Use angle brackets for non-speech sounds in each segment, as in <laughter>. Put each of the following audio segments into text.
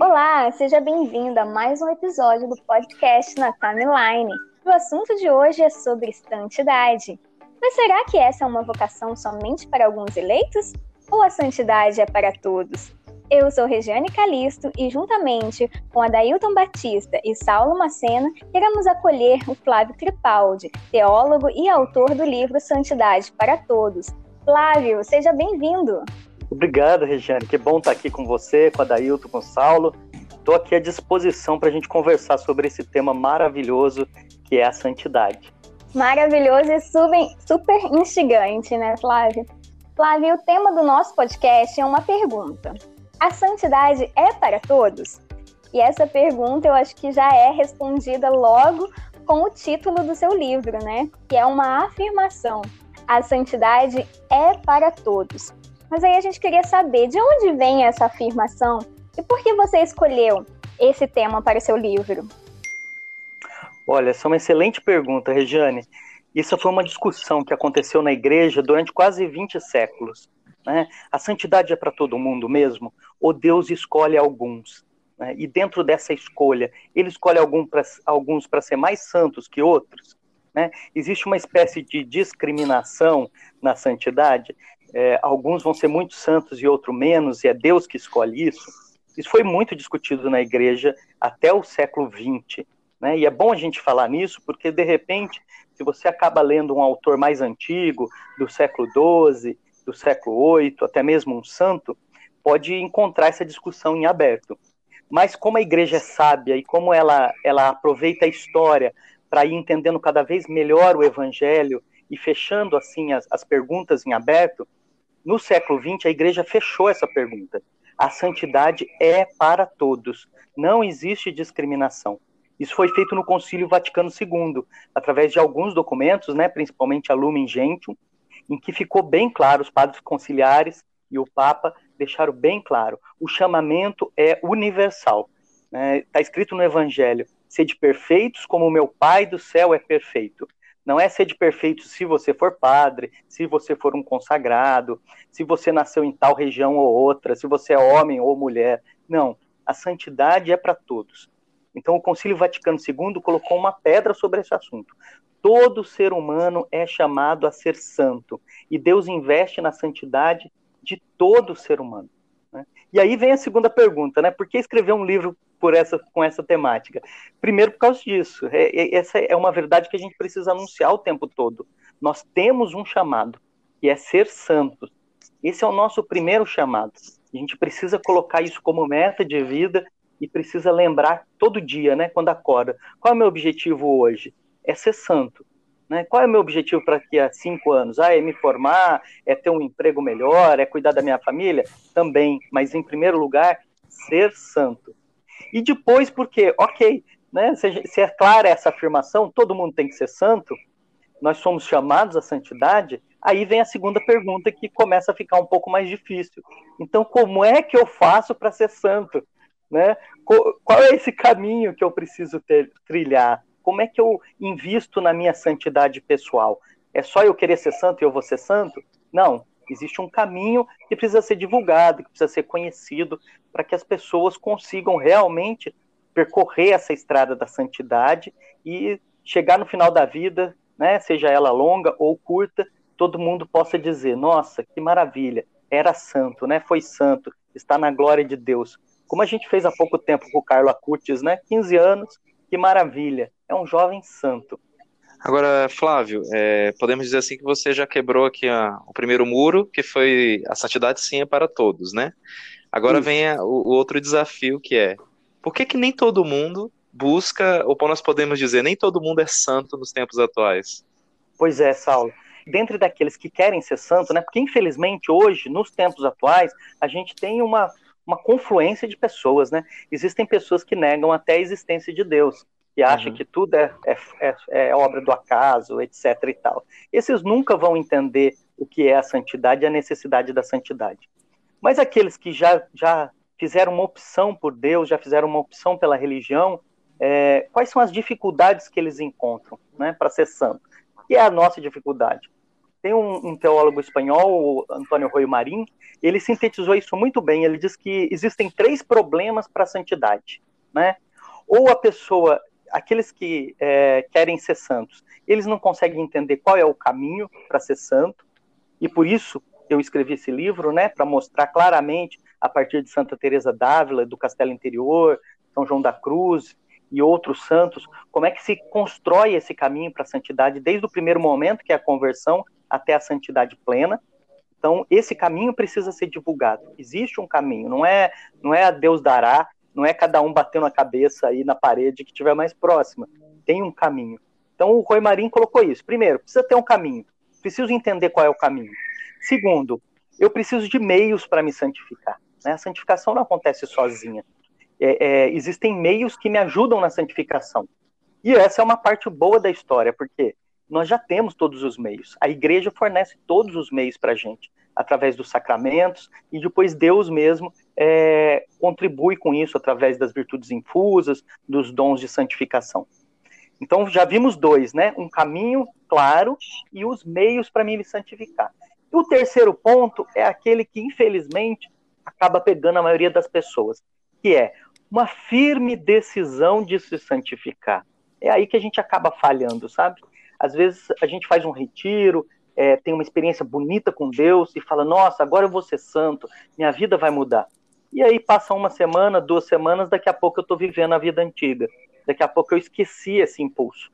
Olá, seja bem-vindo a mais um episódio do podcast na Timeline. O assunto de hoje é sobre santidade. Mas será que essa é uma vocação somente para alguns eleitos? Ou a santidade é para todos? Eu sou Regiane Calisto e, juntamente com Adailton Batista e Saulo Macena, queremos acolher o Flávio Tripaldi, teólogo e autor do livro Santidade para Todos. Flávio, seja bem-vindo! Obrigado, Regiane. Que bom estar aqui com você, com a Dailton, com o Saulo. Estou aqui à disposição para a gente conversar sobre esse tema maravilhoso que é a santidade. Maravilhoso e super instigante, né, Flávio? Flávio, o tema do nosso podcast é uma pergunta. A santidade é para todos? E essa pergunta eu acho que já é respondida logo com o título do seu livro, né? Que é uma afirmação. A santidade é para todos. Mas aí a gente queria saber de onde vem essa afirmação e por que você escolheu esse tema para o seu livro? Olha, essa é uma excelente pergunta, Regiane. Isso foi uma discussão que aconteceu na igreja durante quase 20 séculos. Né? A santidade é para todo mundo mesmo? Ou Deus escolhe alguns? Né? E dentro dessa escolha, ele escolhe pra, alguns para ser mais santos que outros? Né? Existe uma espécie de discriminação na santidade é, alguns vão ser muito santos e outros menos, e é Deus que escolhe isso. Isso foi muito discutido na igreja até o século XX. Né? E é bom a gente falar nisso, porque de repente, se você acaba lendo um autor mais antigo, do século XII, do século VIII, até mesmo um santo, pode encontrar essa discussão em aberto. Mas como a igreja é sábia e como ela, ela aproveita a história para ir entendendo cada vez melhor o evangelho e fechando assim as, as perguntas em aberto, no século XX, a igreja fechou essa pergunta. A santidade é para todos. Não existe discriminação. Isso foi feito no Concílio Vaticano II, através de alguns documentos, né, principalmente a Lumen Gentium, em que ficou bem claro, os padres conciliares e o Papa deixaram bem claro, o chamamento é universal. Está né? Tá escrito no Evangelho, sede perfeitos como o meu Pai do céu é perfeito. Não é ser de perfeito se você for padre, se você for um consagrado, se você nasceu em tal região ou outra, se você é homem ou mulher. Não, a santidade é para todos. Então o Concílio Vaticano II colocou uma pedra sobre esse assunto. Todo ser humano é chamado a ser santo e Deus investe na santidade de todo ser humano. Né? E aí vem a segunda pergunta, né? Por que escrever um livro por essa, com essa temática? Primeiro, por causa disso. É, é, essa é uma verdade que a gente precisa anunciar o tempo todo. Nós temos um chamado, que é ser santos. Esse é o nosso primeiro chamado. A gente precisa colocar isso como meta de vida e precisa lembrar todo dia, né, quando acorda. Qual é o meu objetivo hoje? É ser santo. Né? Qual é o meu objetivo para daqui a cinco anos? Ah, é me formar, é ter um emprego melhor, é cuidar da minha família? Também, mas em primeiro lugar, ser santo. E depois, porque, ok, né, se, se é clara essa afirmação, todo mundo tem que ser santo, nós somos chamados à santidade, aí vem a segunda pergunta que começa a ficar um pouco mais difícil. Então, como é que eu faço para ser santo? Né? Qual é esse caminho que eu preciso ter, trilhar? Como é que eu invisto na minha santidade pessoal? É só eu querer ser santo e eu vou ser santo? Não. Existe um caminho que precisa ser divulgado, que precisa ser conhecido, para que as pessoas consigam realmente percorrer essa estrada da santidade e chegar no final da vida, né, seja ela longa ou curta, todo mundo possa dizer: nossa, que maravilha, era santo, né, foi santo, está na glória de Deus. Como a gente fez há pouco tempo com o Carlo Acutis, né, 15 anos, que maravilha, é um jovem santo. Agora, Flávio, é, podemos dizer assim que você já quebrou aqui a, o primeiro muro, que foi a santidade sim é para todos, né? Agora Isso. vem a, o, o, outro desafio que é, por que que nem todo mundo busca, ou nós podemos dizer, nem todo mundo é santo nos tempos atuais? Pois é, Saulo. Dentre daqueles que querem ser santo, né? Porque infelizmente hoje, nos tempos atuais, a gente tem uma, uma confluência de pessoas, né? Existem pessoas que negam até a existência de Deus que acha uhum. que tudo é, é, é, é, obra do acaso, etc. e tal. Esses nunca vão entender o que é a santidade e a necessidade da santidade. Mas aqueles que já, já fizeram uma opção por Deus, já fizeram uma opção pela religião, é, quais são as dificuldades que eles encontram né, para ser santo? Que é a nossa dificuldade. Tem um, um teólogo espanhol, Antônio Royo Marim, ele sintetizou isso muito bem. Ele diz que existem três problemas para a santidade. Né? Ou a pessoa, aqueles que é, querem ser santos, eles não conseguem entender qual é o caminho para ser santo, e por isso eu escrevi esse livro, né, para mostrar claramente, a partir de Santa Teresa d'Ávila, do Castelo Interior, São João da Cruz, e outros santos, como é que se constrói esse caminho para a santidade desde o primeiro momento, que é a conversão, até a santidade plena. Então, esse caminho precisa ser divulgado. Existe um caminho, não é, não é a Deus dará, não é cada um batendo a cabeça aí na parede que estiver mais próxima. Tem um caminho. Então, o Rui Marim colocou isso. Primeiro, precisa ter um caminho. Preciso entender qual é o caminho. Segundo, eu preciso de meios para me santificar. Né? A santificação não acontece sozinha é, é, existem meios que me ajudam na santificação. E essa é uma parte boa da história, porque nós já temos todos os meios. A igreja fornece todos os meios para a gente, através dos sacramentos, e depois Deus mesmo é, contribui com isso através das virtudes infusas, dos dons de santificação. Então já vimos dois, né? Um caminho claro e os meios para me santificar. E o terceiro ponto é aquele que, infelizmente, acaba pegando a maioria das pessoas, que é uma firme decisão de se santificar. É aí que a gente acaba falhando, sabe? Às vezes a gente faz um retiro, é, tem uma experiência bonita com Deus e fala: Nossa, agora eu vou ser santo, minha vida vai mudar. E aí passa uma semana, duas semanas, daqui a pouco eu estou vivendo a vida antiga. Daqui a pouco eu esqueci esse impulso.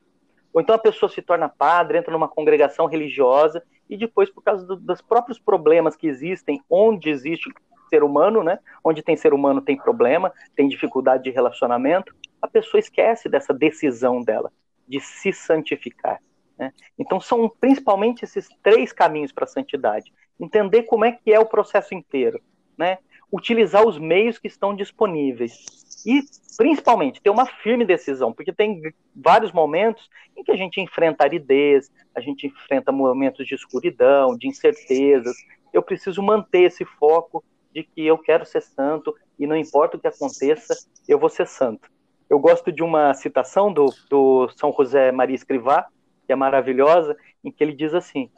Ou então a pessoa se torna padre, entra numa congregação religiosa e depois, por causa do, dos próprios problemas que existem, onde existe ser humano, né? Onde tem ser humano tem problema, tem dificuldade de relacionamento, a pessoa esquece dessa decisão dela de se santificar. Né? Então são principalmente esses três caminhos para a santidade. Entender como é que é o processo inteiro, né? Utilizar os meios que estão disponíveis e principalmente ter uma firme decisão, porque tem vários momentos em que a gente enfrenta aridez, a gente enfrenta momentos de escuridão, de incertezas. Eu preciso manter esse foco de que eu quero ser santo e não importa o que aconteça, eu vou ser santo. Eu gosto de uma citação do, do São José Maria Escrivá, que é maravilhosa, em que ele diz assim: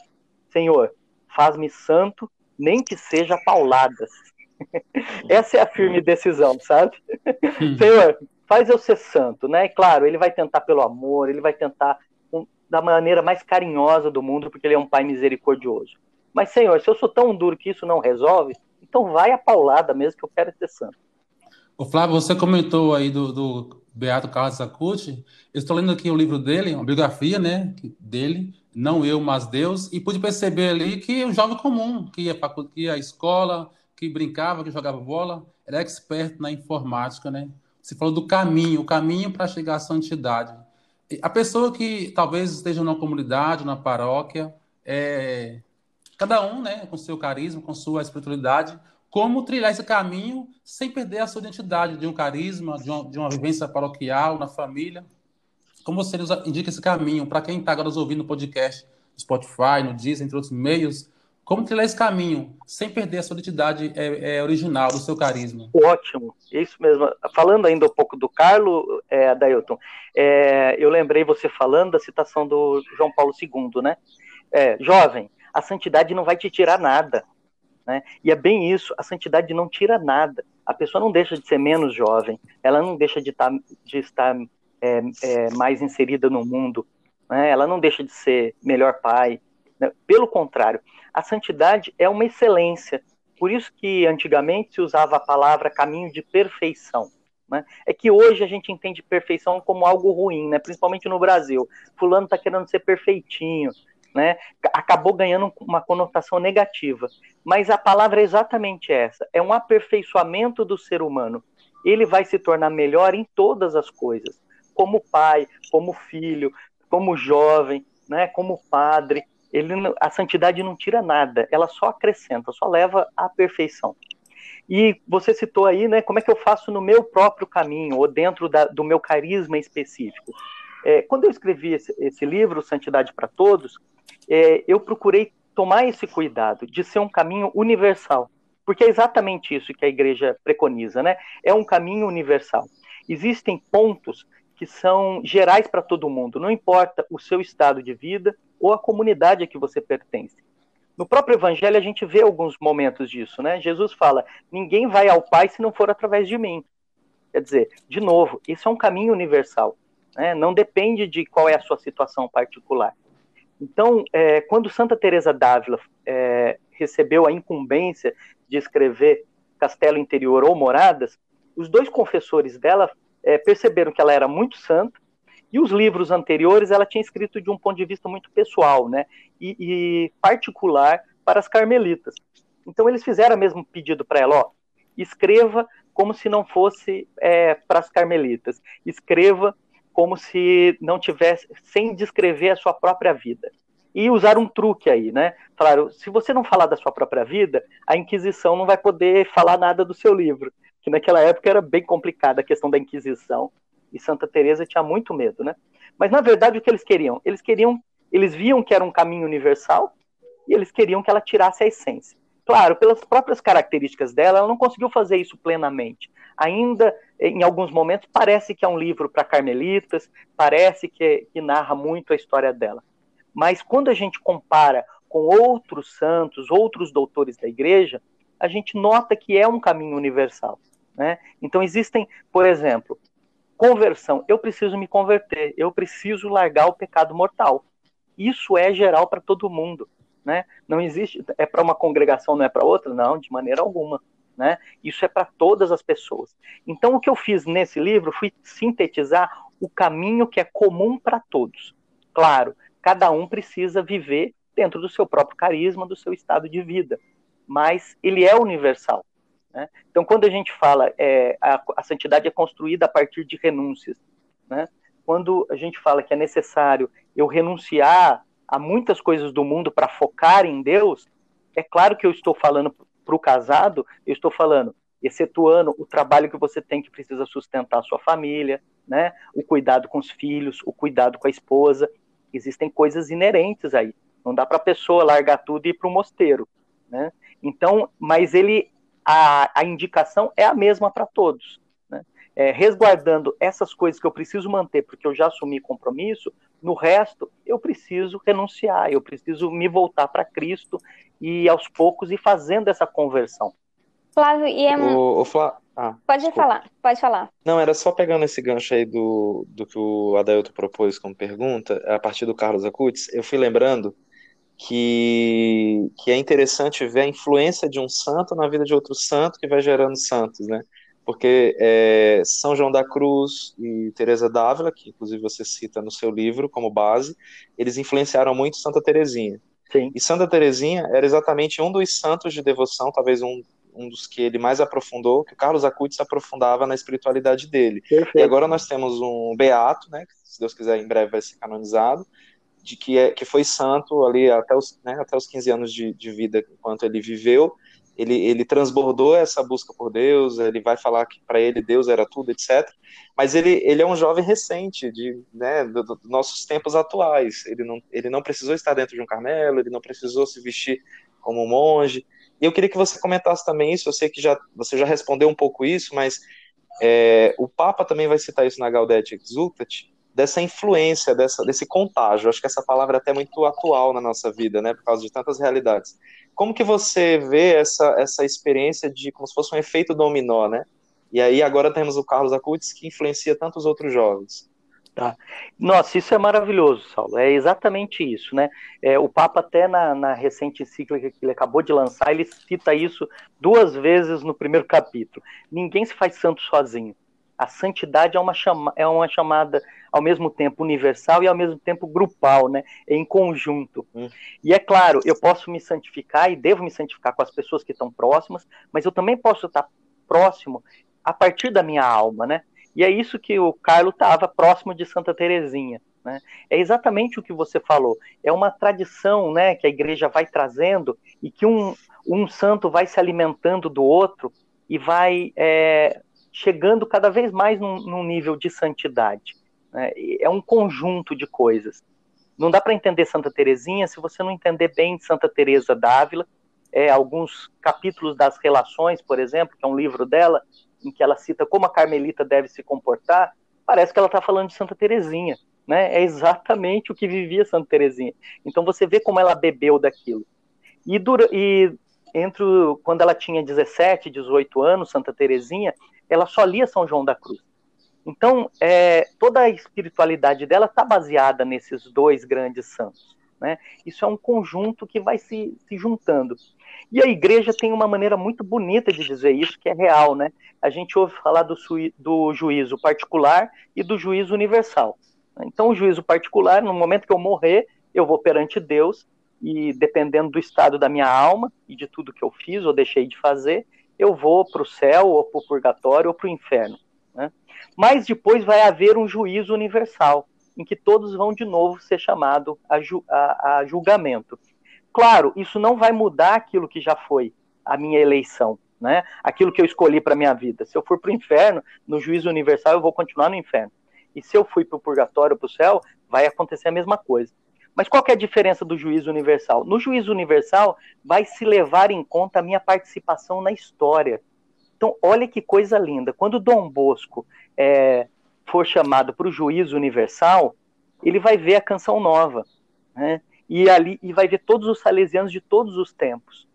Senhor, faz-me santo, nem que seja pauladas. <laughs> Essa é a firme decisão, sabe? Hum. Senhor, faz eu ser santo, né? E claro, ele vai tentar pelo amor, ele vai tentar da maneira mais carinhosa do mundo, porque ele é um pai misericordioso. Mas, Senhor, se eu sou tão duro que isso não resolve, então vai a paulada mesmo que eu quero ser santo. O Flávio, você comentou aí do, do Beato Carlos Acuti. Eu estou lendo aqui o livro dele, uma biografia, né, dele, não eu, mas Deus, e pude perceber ali que um jovem comum, que ia, para ia à escola, que brincava, que jogava bola, era expert na informática, né? Você falou do caminho, o caminho para chegar à santidade. A pessoa que talvez esteja numa comunidade, na paróquia, é, cada um, né, com seu carisma, com sua espiritualidade, como trilhar esse caminho sem perder a sua identidade de um carisma, de uma, de uma vivência paroquial, na família. Como você indica esse caminho para quem está agora nos ouvindo no podcast, no Spotify, no Disney, entre outros meios, como trilhar esse caminho sem perder a sua identidade é, é, original, do seu carisma? Ótimo, isso mesmo. Falando ainda um pouco do Carlos, é, Dailton, é, eu lembrei você falando da citação do João Paulo II, né? É, jovem, a santidade não vai te tirar nada. Né? E é bem isso, a santidade não tira nada. A pessoa não deixa de ser menos jovem, ela não deixa de, tá, de estar é, é, mais inserida no mundo, né? ela não deixa de ser melhor pai. Né? Pelo contrário, a santidade é uma excelência. Por isso que antigamente se usava a palavra caminho de perfeição. Né? É que hoje a gente entende perfeição como algo ruim, né? principalmente no Brasil. Fulano está querendo ser perfeitinho, né, acabou ganhando uma conotação negativa. Mas a palavra é exatamente essa: é um aperfeiçoamento do ser humano. Ele vai se tornar melhor em todas as coisas, como pai, como filho, como jovem, né, como padre. Ele, a santidade não tira nada, ela só acrescenta, só leva à perfeição. E você citou aí, né, como é que eu faço no meu próprio caminho, ou dentro da, do meu carisma específico. É, quando eu escrevi esse, esse livro, Santidade para Todos, é, eu procurei tomar esse cuidado de ser um caminho universal, Porque é exatamente isso que a igreja preconiza, né? É um caminho universal. Existem pontos que são gerais para todo mundo, não importa o seu estado de vida ou a comunidade a que você pertence. No próprio Evangelho a gente vê alguns momentos disso, né? Jesus fala: ninguém vai ao Pai se não for através de mim. Quer dizer, de novo, isso é um caminho universal, né? Não depende de qual é a sua situação particular. Então, é, quando Santa Teresa d'Ávila é, recebeu a incumbência de escrever Castelo Interior ou Moradas, os dois confessores dela é, perceberam que ela era muito santa e os livros anteriores ela tinha escrito de um ponto de vista muito pessoal, né? E, e particular para as carmelitas. Então eles fizeram o mesmo pedido para ela, ó, escreva como se não fosse é, para as carmelitas, escreva como se não tivesse, sem descrever a sua própria vida. E usaram um truque aí, né? Falaram, se você não falar da sua própria vida, a Inquisição não vai poder falar nada do seu livro. Que naquela época era bem complicada a questão da Inquisição e Santa Teresa tinha muito medo, né? Mas na verdade o que eles queriam? Eles queriam, eles viam que era um caminho universal e eles queriam que ela tirasse a essência. Claro, pelas próprias características dela, ela não conseguiu fazer isso plenamente. Ainda, em alguns momentos, parece que é um livro para carmelitas, parece que, que narra muito a história dela. Mas quando a gente compara com outros santos, outros doutores da igreja, a gente nota que é um caminho universal. Né? Então, existem, por exemplo, Conversão. Eu preciso me converter. Eu preciso largar o pecado mortal. Isso é geral para todo mundo. Né? Não existe. É para uma congregação, não é para outra? Não, de maneira alguma. Né? Isso é para todas as pessoas. Então, o que eu fiz nesse livro foi sintetizar o caminho que é comum para todos. Claro, cada um precisa viver dentro do seu próprio carisma, do seu estado de vida, mas ele é universal. Né? Então, quando a gente fala é, a, a, santidade é construída a partir de renúncias, né? quando a gente fala que é necessário eu renunciar a muitas coisas do mundo para focar em Deus, é claro que eu estou falando para o casado, eu estou falando, excetuando o trabalho que você tem que precisa sustentar a sua família, né? o cuidado com os filhos, o cuidado com a esposa, existem coisas inerentes aí. Não dá para a pessoa largar tudo e ir para o mosteiro. Né? Então, mas ele a, a indicação é a mesma para todos. Né? É, resguardando essas coisas que eu preciso manter, porque eu já assumi compromisso, no resto eu preciso renunciar, eu preciso me voltar para Cristo e aos poucos ir fazendo essa conversão. Flávio, e é... O, o Flá... ah, pode desculpa. falar, pode falar. Não, era só pegando esse gancho aí do, do que o Adailto propôs como pergunta, a partir do Carlos Acutis, eu fui lembrando que, que é interessante ver a influência de um santo na vida de outro santo que vai gerando santos, né? Porque é, São João da Cruz e Teresa d'Ávila, que inclusive você cita no seu livro como base, eles influenciaram muito Santa Teresinha. Sim. E Santa Teresinha era exatamente um dos santos de devoção, talvez um, um dos que ele mais aprofundou, que o Carlos Acutis aprofundava na espiritualidade dele. Perfeito. E agora nós temos um beato, né, que se Deus quiser em breve vai ser canonizado, de que, é, que foi santo ali até os, né, até os 15 anos de, de vida, enquanto ele viveu, ele, ele transbordou essa busca por Deus, ele vai falar que para ele Deus era tudo, etc. Mas ele, ele é um jovem recente, de né, dos do nossos tempos atuais. Ele não, ele não precisou estar dentro de um carmelo, ele não precisou se vestir como um monge. E eu queria que você comentasse também isso. Eu sei que já, você já respondeu um pouco isso, mas é, o Papa também vai citar isso na Gaudete Exultat, dessa influência, dessa, desse contágio. Acho que essa palavra é até muito atual na nossa vida, né, por causa de tantas realidades. Como que você vê essa, essa experiência de como se fosse um efeito dominó, né? E aí agora temos o Carlos Acutis que influencia tantos outros jovens. Tá. Nossa, isso é maravilhoso, Saulo. É exatamente isso, né? É, o Papa até na, na recente encíclica que ele acabou de lançar, ele cita isso duas vezes no primeiro capítulo. Ninguém se faz santo sozinho. A santidade é uma, chama, é uma chamada ao mesmo tempo universal e ao mesmo tempo grupal, né? Em conjunto. Hum. E é claro, eu posso me santificar e devo me santificar com as pessoas que estão próximas, mas eu também posso estar próximo a partir da minha alma, né? E é isso que o Carlos estava próximo de Santa Terezinha. Né? É exatamente o que você falou. É uma tradição né, que a igreja vai trazendo e que um, um santo vai se alimentando do outro e vai é, chegando cada vez mais num, num nível de santidade. Né? É um conjunto de coisas. Não dá para entender Santa Teresinha se você não entender bem Santa Teresa d'Ávila, é, alguns capítulos das Relações, por exemplo, que é um livro dela, em que ela cita como a Carmelita deve se comportar, parece que ela está falando de Santa Terezinha, né? É exatamente o que vivia Santa Terezinha. Então você vê como ela bebeu daquilo. E, dura, e entre quando ela tinha 17, 18 anos, Santa Terezinha, ela só lia São João da Cruz. Então, é, toda a espiritualidade dela está baseada nesses dois grandes santos. Né? Isso é um conjunto que vai se, se juntando. E a igreja tem uma maneira muito bonita de dizer isso, que é real. Né? A gente ouve falar do, do juízo particular e do juízo universal. Então, o juízo particular, no momento que eu morrer, eu vou perante Deus e dependendo do estado da minha alma e de tudo que eu fiz ou deixei de fazer, eu vou para o céu ou para o purgatório ou para o inferno. Né? Mas depois vai haver um juízo universal, em que todos vão de novo ser chamados a, ju a, a julgamento. Claro, isso não vai mudar aquilo que já foi a minha eleição, né? Aquilo que eu escolhi para minha vida. Se eu for para o inferno, no juízo universal eu vou continuar no inferno. E se eu fui para o purgatório, para o céu, vai acontecer a mesma coisa. Mas qual é a diferença do juízo universal? No juízo universal, vai se levar em conta a minha participação na história. Então, olha que coisa linda. Quando Dom Bosco é, for chamado para o juízo universal, ele vai ver a canção nova, né? E ali e vai ver todos os salesianos de todos os tempos.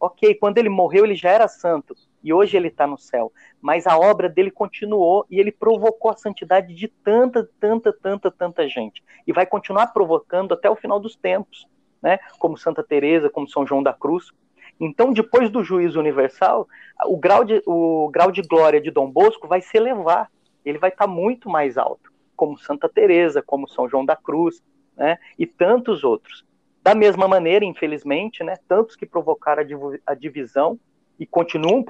Ok, quando ele morreu, ele já era santo e hoje ele está no céu. Mas a obra dele continuou e ele provocou a santidade de tanta, tanta, tanta, tanta gente e vai continuar provocando até o final dos tempos, né? Como Santa Teresa, como São João da Cruz. Então, depois do juízo universal, o grau de, o grau de glória de Dom Bosco vai se elevar. Ele vai estar tá muito mais alto, como Santa Teresa, como São João da Cruz, né? E tantos outros. Da mesma maneira, infelizmente, né? Tantos que provocaram a, divisão e continuam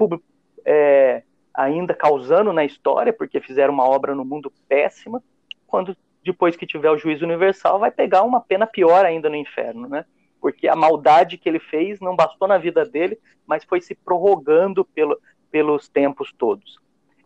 é, ainda causando na história, porque fizeram uma obra no mundo péssima, quando depois que tiver o juízo universal, vai pegar uma pena pior ainda no inferno, né? Porque a maldade que ele fez não bastou na vida dele, mas foi se prorrogando pelo, pelos tempos todos.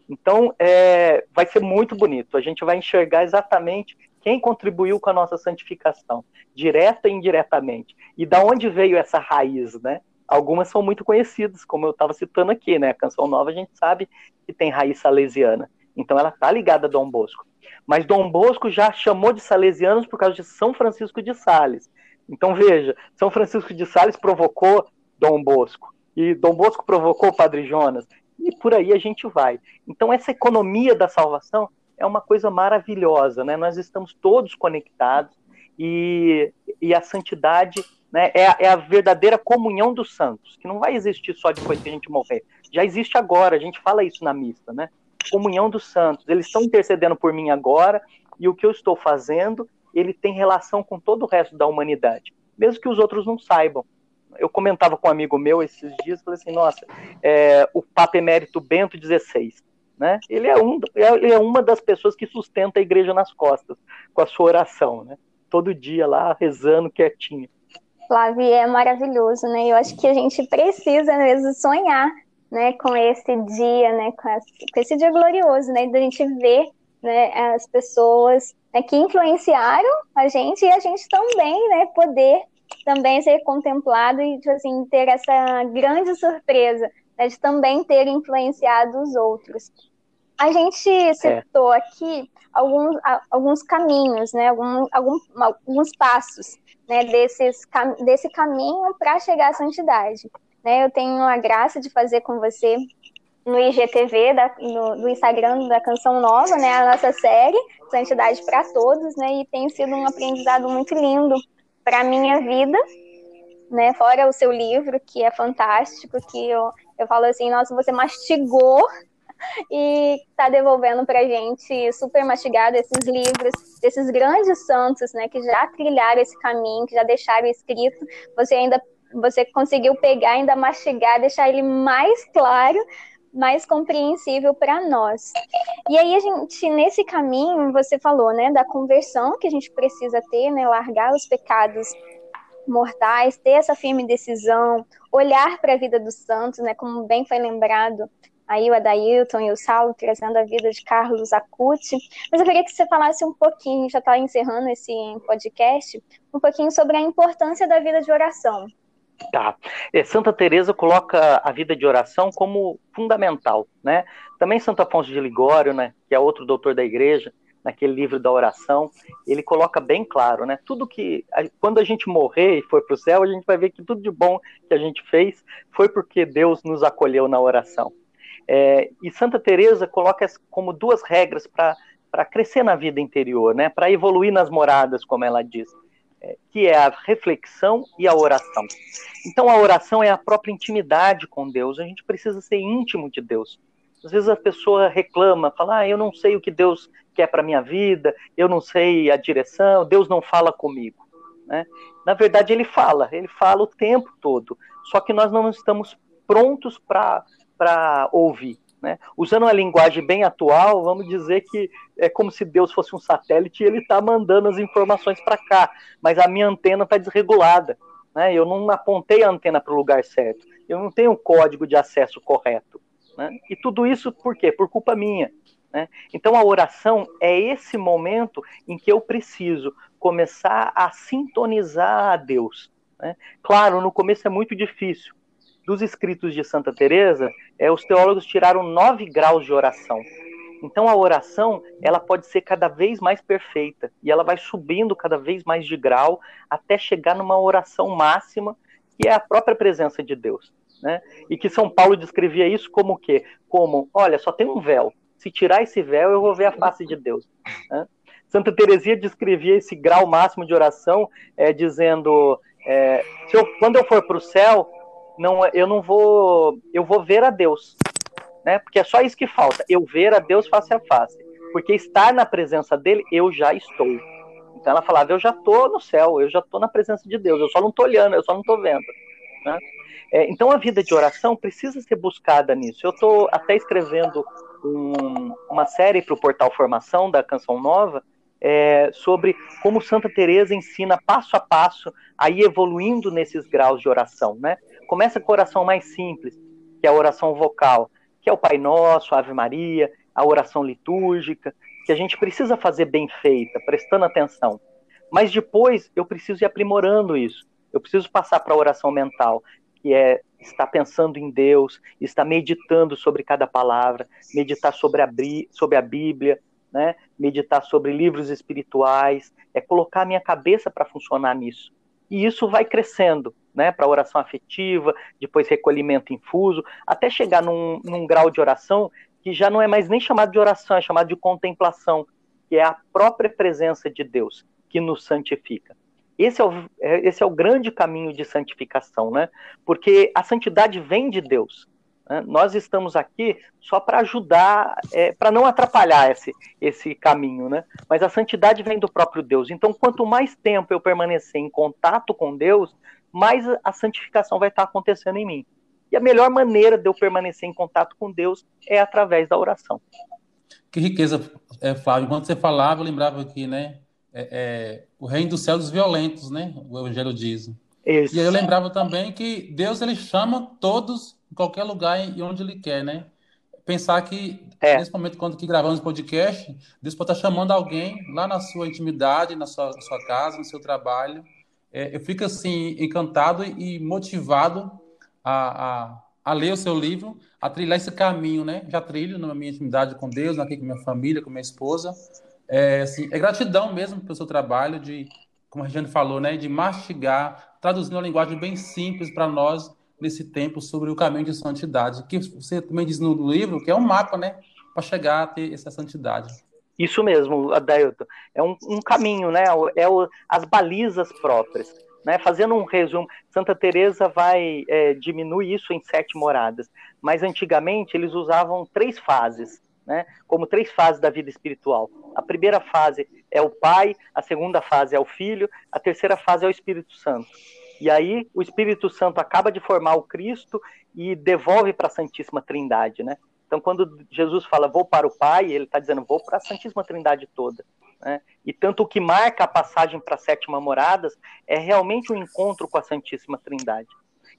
Então, é, vai ser muito bonito. A gente vai enxergar exatamente quem contribuiu com a nossa santificação, direta e indiretamente. E da onde veio essa raiz, né? Algumas são muito conhecidas, como eu estava citando aqui, né? A canção nova a gente sabe que tem raiz salesiana. Então ela está ligada a Dom Bosco. Mas Dom Bosco já chamou de salesianos por causa de São Francisco de Sales. Então veja, São Francisco de Sales provocou Dom Bosco e Dom Bosco provocou o Padre Jonas e por aí a gente vai. Então essa economia da salvação é uma coisa maravilhosa, né? Nós estamos todos conectados e, e a santidade né, é, a, é a verdadeira comunhão dos santos, que não vai existir só depois que a gente morrer. Já existe agora, a gente fala isso na missa, né? Comunhão dos santos. Eles estão intercedendo por mim agora e o que eu estou fazendo, ele tem relação com todo o resto da humanidade, mesmo que os outros não saibam. Eu comentava com um amigo meu esses dias, falei assim, nossa, é, o Papa Emérito Bento XVI, né? Ele é, um, ele é uma das pessoas que sustenta a igreja nas costas, com a sua oração, né? Todo dia lá, rezando quietinho. Flávio, é maravilhoso, né? Eu acho que a gente precisa mesmo sonhar, né, com esse dia, né, com, com esse dia glorioso, né, da gente ver, né, as pessoas né, que influenciaram a gente e a gente também, né, poder também ser contemplado e, tipo assim, ter essa grande surpresa né, de também ter influenciado os outros. A gente é. citou é. aqui alguns, alguns caminhos, né, algum, algum, alguns passos né, desses, desse caminho para chegar à santidade. Né, eu tenho a graça de fazer com você no IGTV, da, no, do Instagram da Canção Nova, né, a nossa série Santidade para Todos, né, e tem sido um aprendizado muito lindo para a minha vida, né, fora o seu livro, que é fantástico, que eu, eu falo assim, nossa, você mastigou e está devolvendo para a gente super mastigado esses livros desses grandes santos, né, que já trilharam esse caminho, que já deixaram escrito. Você ainda você conseguiu pegar, ainda mastigar, deixar ele mais claro, mais compreensível para nós. E aí a gente nesse caminho, você falou, né, da conversão que a gente precisa ter, né, largar os pecados mortais, ter essa firme decisão, olhar para a vida dos santos, né, como bem foi lembrado aí o Adailton e o Saulo trazendo a vida de Carlos Acuti. Mas eu queria que você falasse um pouquinho, já está encerrando esse podcast, um pouquinho sobre a importância da vida de oração. Tá. É, Santa Teresa coloca a vida de oração como fundamental, né? Também Santo Afonso de Ligório, né, que é outro doutor da igreja, naquele livro da oração, ele coloca bem claro, né? Tudo que quando a gente morrer e for para o céu, a gente vai ver que tudo de bom que a gente fez foi porque Deus nos acolheu na oração. É, e Santa Teresa coloca como duas regras para crescer na vida interior, né? Para evoluir nas moradas, como ela diz que é a reflexão e a oração. Então, a oração é a própria intimidade com Deus. A gente precisa ser íntimo de Deus. Às vezes a pessoa reclama, fala: ah, eu não sei o que Deus quer para minha vida, eu não sei a direção, Deus não fala comigo. Né? Na verdade, ele fala, ele fala o tempo todo. Só que nós não estamos prontos para ouvir. Né? Usando uma linguagem bem atual, vamos dizer que é como se Deus fosse um satélite e ele está mandando as informações para cá, mas a minha antena está desregulada. Né? Eu não apontei a antena para o lugar certo, eu não tenho o código de acesso correto. Né? E tudo isso por quê? Por culpa minha. Né? Então a oração é esse momento em que eu preciso começar a sintonizar a Deus. Né? Claro, no começo é muito difícil, dos escritos de Santa Teresa, é, os teólogos tiraram nove graus de oração. Então a oração ela pode ser cada vez mais perfeita e ela vai subindo cada vez mais de grau até chegar numa oração máxima que é a própria presença de Deus, né? E que São Paulo descrevia isso como o quê? Como, olha, só tem um véu. Se tirar esse véu, eu vou ver a face de Deus. Né? Santa Teresia descrevia esse grau máximo de oração é, dizendo, é, eu, quando eu for para o céu, não, eu não vou, eu vou ver a Deus, né? Porque é só isso que falta, eu ver a Deus face a face, porque estar na presença dele, eu já estou. Então ela falava, eu já estou no céu, eu já estou na presença de Deus, eu só não estou olhando, eu só não estou vendo, né? É, então a vida de oração precisa ser buscada nisso. Eu estou até escrevendo um, uma série para o portal Formação da Canção Nova é, sobre como Santa Teresa ensina passo a passo a ir evoluindo nesses graus de oração, né? Começa com a oração mais simples, que é a oração vocal, que é o Pai Nosso, a Ave Maria, a oração litúrgica, que a gente precisa fazer bem feita, prestando atenção. Mas depois eu preciso ir aprimorando isso. Eu preciso passar para a oração mental, que é estar pensando em Deus, estar meditando sobre cada palavra, meditar sobre a, sobre a Bíblia, né? meditar sobre livros espirituais, é colocar a minha cabeça para funcionar nisso. E isso vai crescendo né, para oração afetiva, depois recolhimento infuso, até chegar num, num grau de oração que já não é mais nem chamado de oração, é chamado de contemplação, que é a própria presença de Deus que nos santifica. Esse é, o, é, esse é o grande caminho de santificação, né? Porque a santidade vem de Deus. Né? Nós estamos aqui só para ajudar, é, para não atrapalhar esse, esse caminho, né? Mas a santidade vem do próprio Deus. Então, quanto mais tempo eu permanecer em contato com Deus, mais a santificação vai estar acontecendo em mim. E a melhor maneira de eu permanecer em contato com Deus é através da oração. Que riqueza, é, Flávio. Enquanto você falava, eu lembrava aqui, né? É, é, o reino do céu dos violentos, né? O Evangelho diz. Isso. E aí eu lembrava também que Deus ele chama todos em qualquer lugar e onde ele quer, né? Pensar que é. nesse momento quando que gravamos o podcast, Deus pode estar chamando alguém lá na sua intimidade, na sua, na sua casa, no seu trabalho, é, eu fico assim encantado e motivado a, a, a, ler o seu livro, a trilhar esse caminho, né? Já trilho na minha intimidade com Deus, aqui com minha família, com minha esposa. É, assim, é gratidão mesmo pelo seu trabalho de, como a Regiane falou, né? De mastigar, traduzindo uma linguagem bem simples para nós nesse tempo sobre o caminho de santidade, que você também diz no livro que é um mapa, né? Para chegar a ter essa santidade. Isso mesmo, Adailton. É um, um caminho, né? É o, as balizas próprias. Né? Fazendo um resumo, Santa Teresa vai é, diminuir isso em sete moradas, mas antigamente eles usavam três fases, né? Como três fases da vida espiritual. A primeira fase é o Pai, a segunda fase é o Filho, a terceira fase é o Espírito Santo. E aí o Espírito Santo acaba de formar o Cristo e devolve para a Santíssima Trindade, né? Então, quando Jesus fala vou para o Pai, ele está dizendo vou para a Santíssima Trindade toda. Né? E tanto o que marca a passagem para a sétima moradas é realmente o um encontro com a Santíssima Trindade.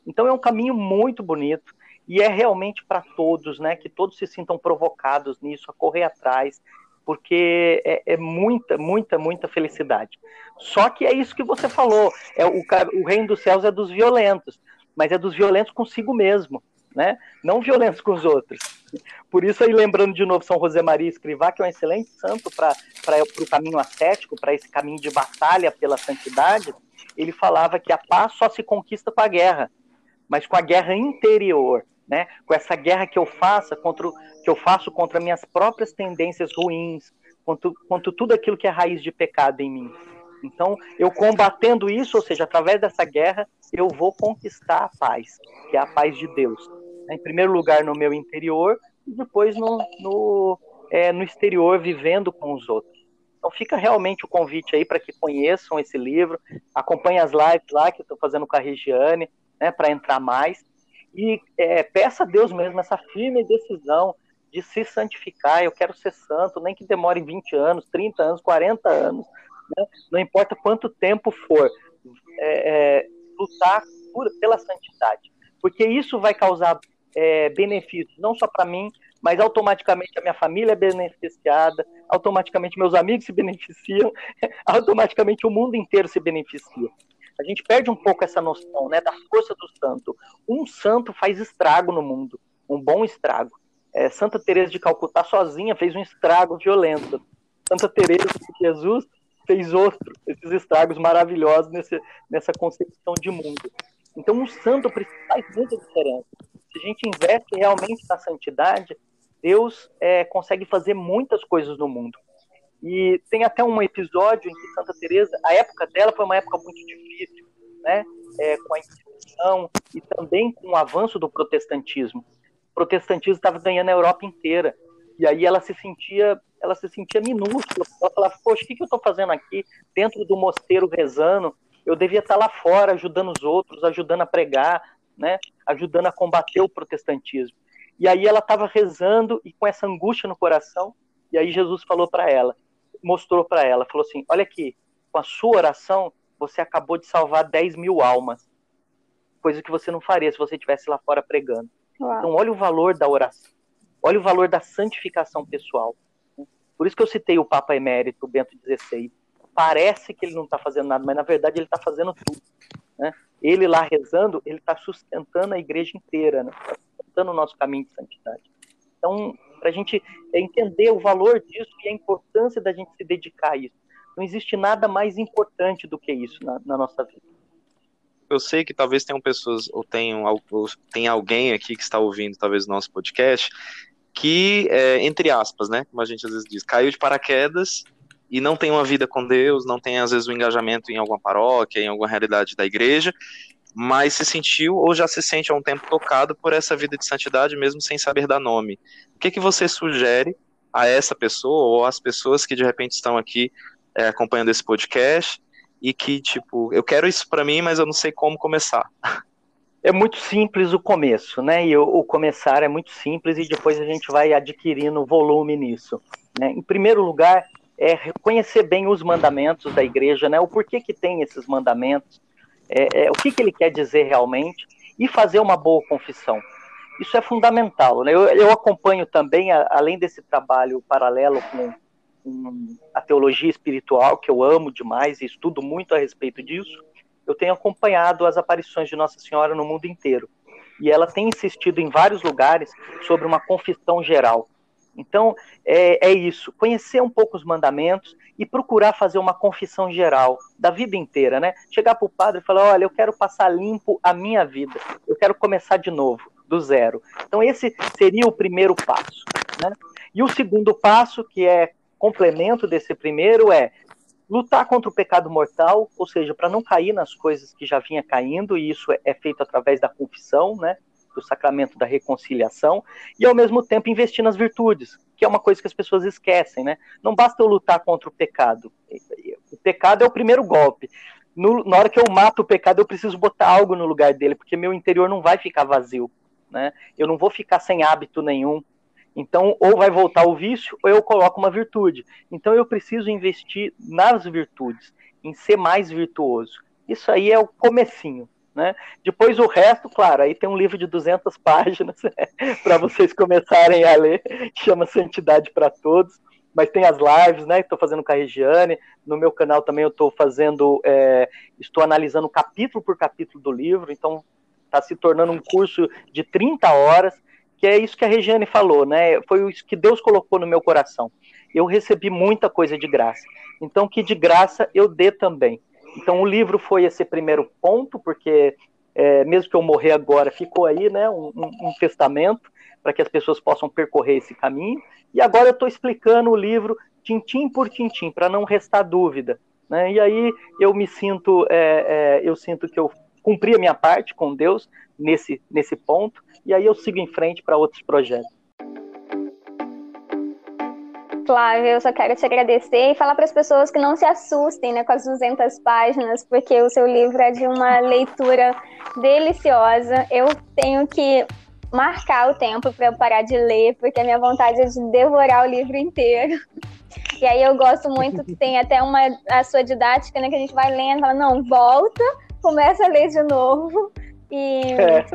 Então, é um caminho muito bonito e é realmente para todos, né? Que todos se sintam provocados nisso, a correr atrás, porque é, é, muita, muita, muita felicidade. Só que é isso que você falou, é o, o reino dos céus é dos violentos. mas é dos violentos consigo mesmo, né? Não violentos com os outros. Por isso aí lembrando de novo São José Maria Escrivá, que é um excelente santo para o caminho ascético, para esse caminho de batalha pela santidade, ele falava que a paz só se conquista com a guerra, mas com a guerra interior, né? Com essa guerra que eu faço contra que eu faço contra minhas próprias tendências ruins, contra, contra tudo aquilo que é raiz de pecado em mim. Então, eu combatendo isso, ou seja, através dessa guerra, eu vou conquistar a paz, que é a paz de Deus. Em primeiro lugar, no meu interior, e depois no, no, é, no exterior, vivendo com os outros. Então, fica realmente o convite aí para que conheçam esse livro, acompanhem as lives lá que eu estou fazendo com a Regiane, né, para entrar mais. E é, peça a Deus mesmo essa firme decisão de se santificar. Eu quero ser santo, nem que demore 20 anos, 30 anos, 40 anos, né? não importa quanto tempo for, é, é, lutar por, pela santidade. Porque isso vai causar é, benefícios, não só para mim, mas automaticamente a minha família é beneficiada, automaticamente meus amigos se beneficiam, <laughs> automaticamente o mundo inteiro se beneficia a gente perde um pouco essa noção né, da força do santo. Um santo faz estrago no mundo, um bom estrago. É, Santa Teresa de Calcutá sozinha fez um estrago violento. Santa Teresa de Jesus fez outro, esses estragos maravilhosos nesse, nessa concepção de mundo. Então, um santo faz muita diferença. Se a gente investe realmente na santidade, Deus é, consegue fazer muitas coisas no mundo. E tem até um episódio em que Santa Teresa, a época dela foi uma época muito difícil, né? É, com a Inquisição e também com o avanço do protestantismo. O protestantismo estava ganhando a Europa inteira. E aí ela se sentia, ela se sentia minúscula. Ela falava: "Poxa, o que, que eu estou fazendo aqui dentro do mosteiro rezando? Eu devia estar lá fora ajudando os outros, ajudando a pregar, né? Ajudando a combater o protestantismo." E aí ela estava rezando e com essa angústia no coração. E aí Jesus falou para ela: mostrou para ela, falou assim: olha aqui, com a sua oração, você acabou de salvar 10 mil almas. Coisa que você não faria se você estivesse lá fora pregando. Uau. Então, olha o valor da oração. Olha o valor da santificação pessoal. Por isso que eu citei o Papa Emérito, Bento XVI. Parece que ele não está fazendo nada, mas na verdade ele está fazendo tudo. Né? Ele lá rezando, ele está sustentando a igreja inteira, né? Tá sustentando o nosso caminho de santidade. Então, para a gente entender o valor disso e a importância da gente se dedicar a isso. Não existe nada mais importante do que isso na, na nossa vida. Eu sei que talvez tenham pessoas, ou tenham ou tem alguém aqui que está ouvindo talvez o nosso podcast, que, é, entre aspas, né, como a gente às vezes diz, caiu de paraquedas e não tem uma vida com Deus, não tem às vezes um engajamento em alguma paróquia, em alguma realidade da igreja, mas se sentiu ou já se sente há um tempo tocado por essa vida de santidade, mesmo sem saber dar nome. O que, que você sugere a essa pessoa ou às pessoas que de repente estão aqui é, acompanhando esse podcast e que, tipo, eu quero isso para mim, mas eu não sei como começar? É muito simples o começo, né? E o, o começar é muito simples e depois a gente vai adquirindo volume nisso. Né? Em primeiro lugar, é reconhecer bem os mandamentos da igreja, né? O porquê que tem esses mandamentos, é, é, o que, que ele quer dizer realmente e fazer uma boa confissão. Isso é fundamental. Né? Eu, eu acompanho também, a, além desse trabalho paralelo com, com, a teologia espiritual, que eu amo demais e estudo muito a respeito disso, eu tenho acompanhado as aparições de Nossa Senhora no mundo inteiro. E ela tem insistido em vários lugares sobre uma confissão geral. Então, é, é isso, conhecer um pouco os mandamentos e procurar fazer uma confissão geral da vida inteira, né? Chegar para o padre e falar: olha, eu quero passar limpo a minha vida, eu quero começar de novo, do zero. Então, esse seria o primeiro passo. Né? E o segundo passo, que é complemento desse primeiro, é lutar contra o pecado mortal, ou seja, para não cair nas coisas que já vinha caindo, e isso é feito através da confissão, né? Do sacramento da reconciliação, e ao mesmo tempo investir nas virtudes, que é uma coisa que as pessoas esquecem, né? Não basta eu lutar contra o pecado. O pecado é o primeiro golpe. No, na hora que eu mato o pecado, eu preciso botar algo no lugar dele, porque meu interior não vai ficar vazio, né? Eu não vou ficar sem hábito nenhum. Então, ou vai voltar o vício, ou eu coloco uma virtude. Então, eu preciso investir nas virtudes, em ser mais virtuoso. Isso aí é o comecinho. Né? Depois o resto, claro, aí tem um livro de 200 <laughs> páginas para vocês começarem a ler, chama Santidade para Todos, mas tem as lives, né? Estou fazendo com a Regiane, no meu canal também eu estou fazendo, é, estou analisando capítulo por capítulo do livro, então está se tornando um curso de 30 horas, que é isso que a Regiane falou, né? Foi isso que Deus colocou no meu coração. Eu recebi muita coisa de graça. Então, que de graça eu dê também. Então, o livro foi esse primeiro ponto, porque é, mesmo que eu morrer agora, ficou aí, né? Um, um, um testamento para que as pessoas possam percorrer esse caminho. E agora eu estou explicando o livro tintim por tintim, para não restar dúvida. Né? E aí eu me sinto, é, é, eu sinto que eu cumpri a minha parte com Deus nesse, nesse ponto, e aí eu sigo em frente para outros projetos. Flávia, eu só quero te agradecer e falar para as pessoas que não se assustem né, com as 200 páginas, porque o seu livro é de uma leitura deliciosa. Eu tenho que marcar o tempo para eu parar de ler, porque a minha vontade é de devorar o livro inteiro. E aí eu gosto muito que tem até uma a sua didática, né, que a gente vai lendo, fala, não, volta, começa a ler de novo. E, é.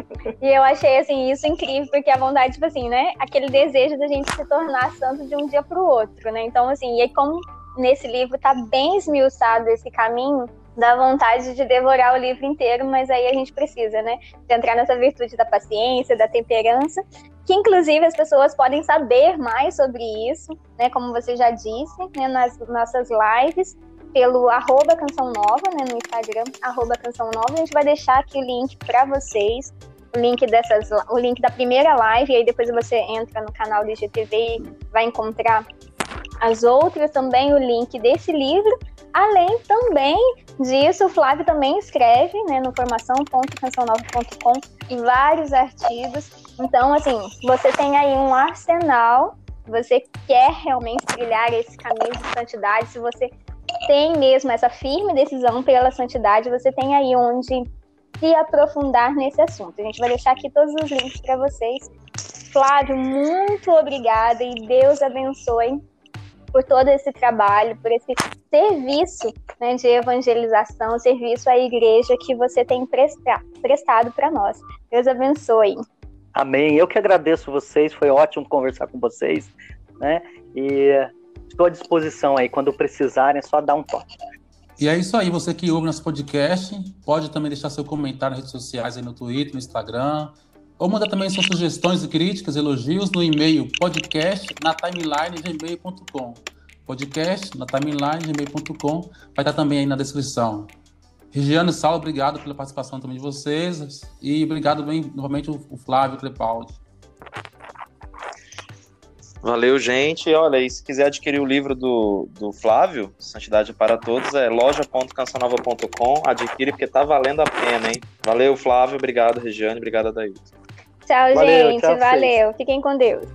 e eu achei assim isso incrível, porque a vontade, tipo assim, né? Aquele desejo da gente se tornar santo de um dia para o outro, né? Então, assim, e aí como nesse livro tá bem esmiuçado esse caminho, dá vontade de devorar o livro inteiro, mas aí a gente precisa, né? De entrar nessa virtude da paciência, da temperança, que inclusive as pessoas podem saber mais sobre isso, né? Como você já disse, né? Nas nossas lives, pelo arroba Canção Nova, né? No Instagram, arroba Canção Nova. A gente vai deixar aqui o link para vocês, o link dessas, o link da primeira live, e aí depois você entra no canal do IGTV e vai encontrar as outras também, o link desse livro. Além também disso, o Flávio também escreve né, no formação.cançãonova.com vários artigos. Então, assim, você tem aí um arsenal. Você quer realmente trilhar esse caminho de santidade, se você tem mesmo essa firme decisão pela santidade, você tem aí onde se aprofundar nesse assunto. A gente vai deixar aqui todos os links para vocês. Flávio, muito obrigada e Deus abençoe por todo esse trabalho, por esse serviço né, de evangelização, serviço à igreja que você tem presta prestado para nós. Deus abençoe. Amém. Eu que agradeço vocês, foi ótimo conversar com vocês, né? E estou à disposição aí, quando precisarem, é só dar um toque. E é isso aí, você que ouve nosso podcast, pode também deixar seu comentário nas redes sociais, aí no Twitter, no Instagram, ou mandar também suas sugestões críticas, elogios no e-mail podcast na. Podcast na vai estar também aí na descrição. Regiane Sala, obrigado pela participação também de vocês e obrigado bem novamente o Flávio Crepaldi. Valeu, gente. Olha, e se quiser adquirir o livro do, do Flávio, Santidade para Todos, é loja.cancionova.com. Adquire porque tá valendo a pena, hein? Valeu, Flávio. Obrigado, Regiane. Obrigado, Daí. Tchau, valeu, gente. Tchau, valeu. Fiquem com Deus.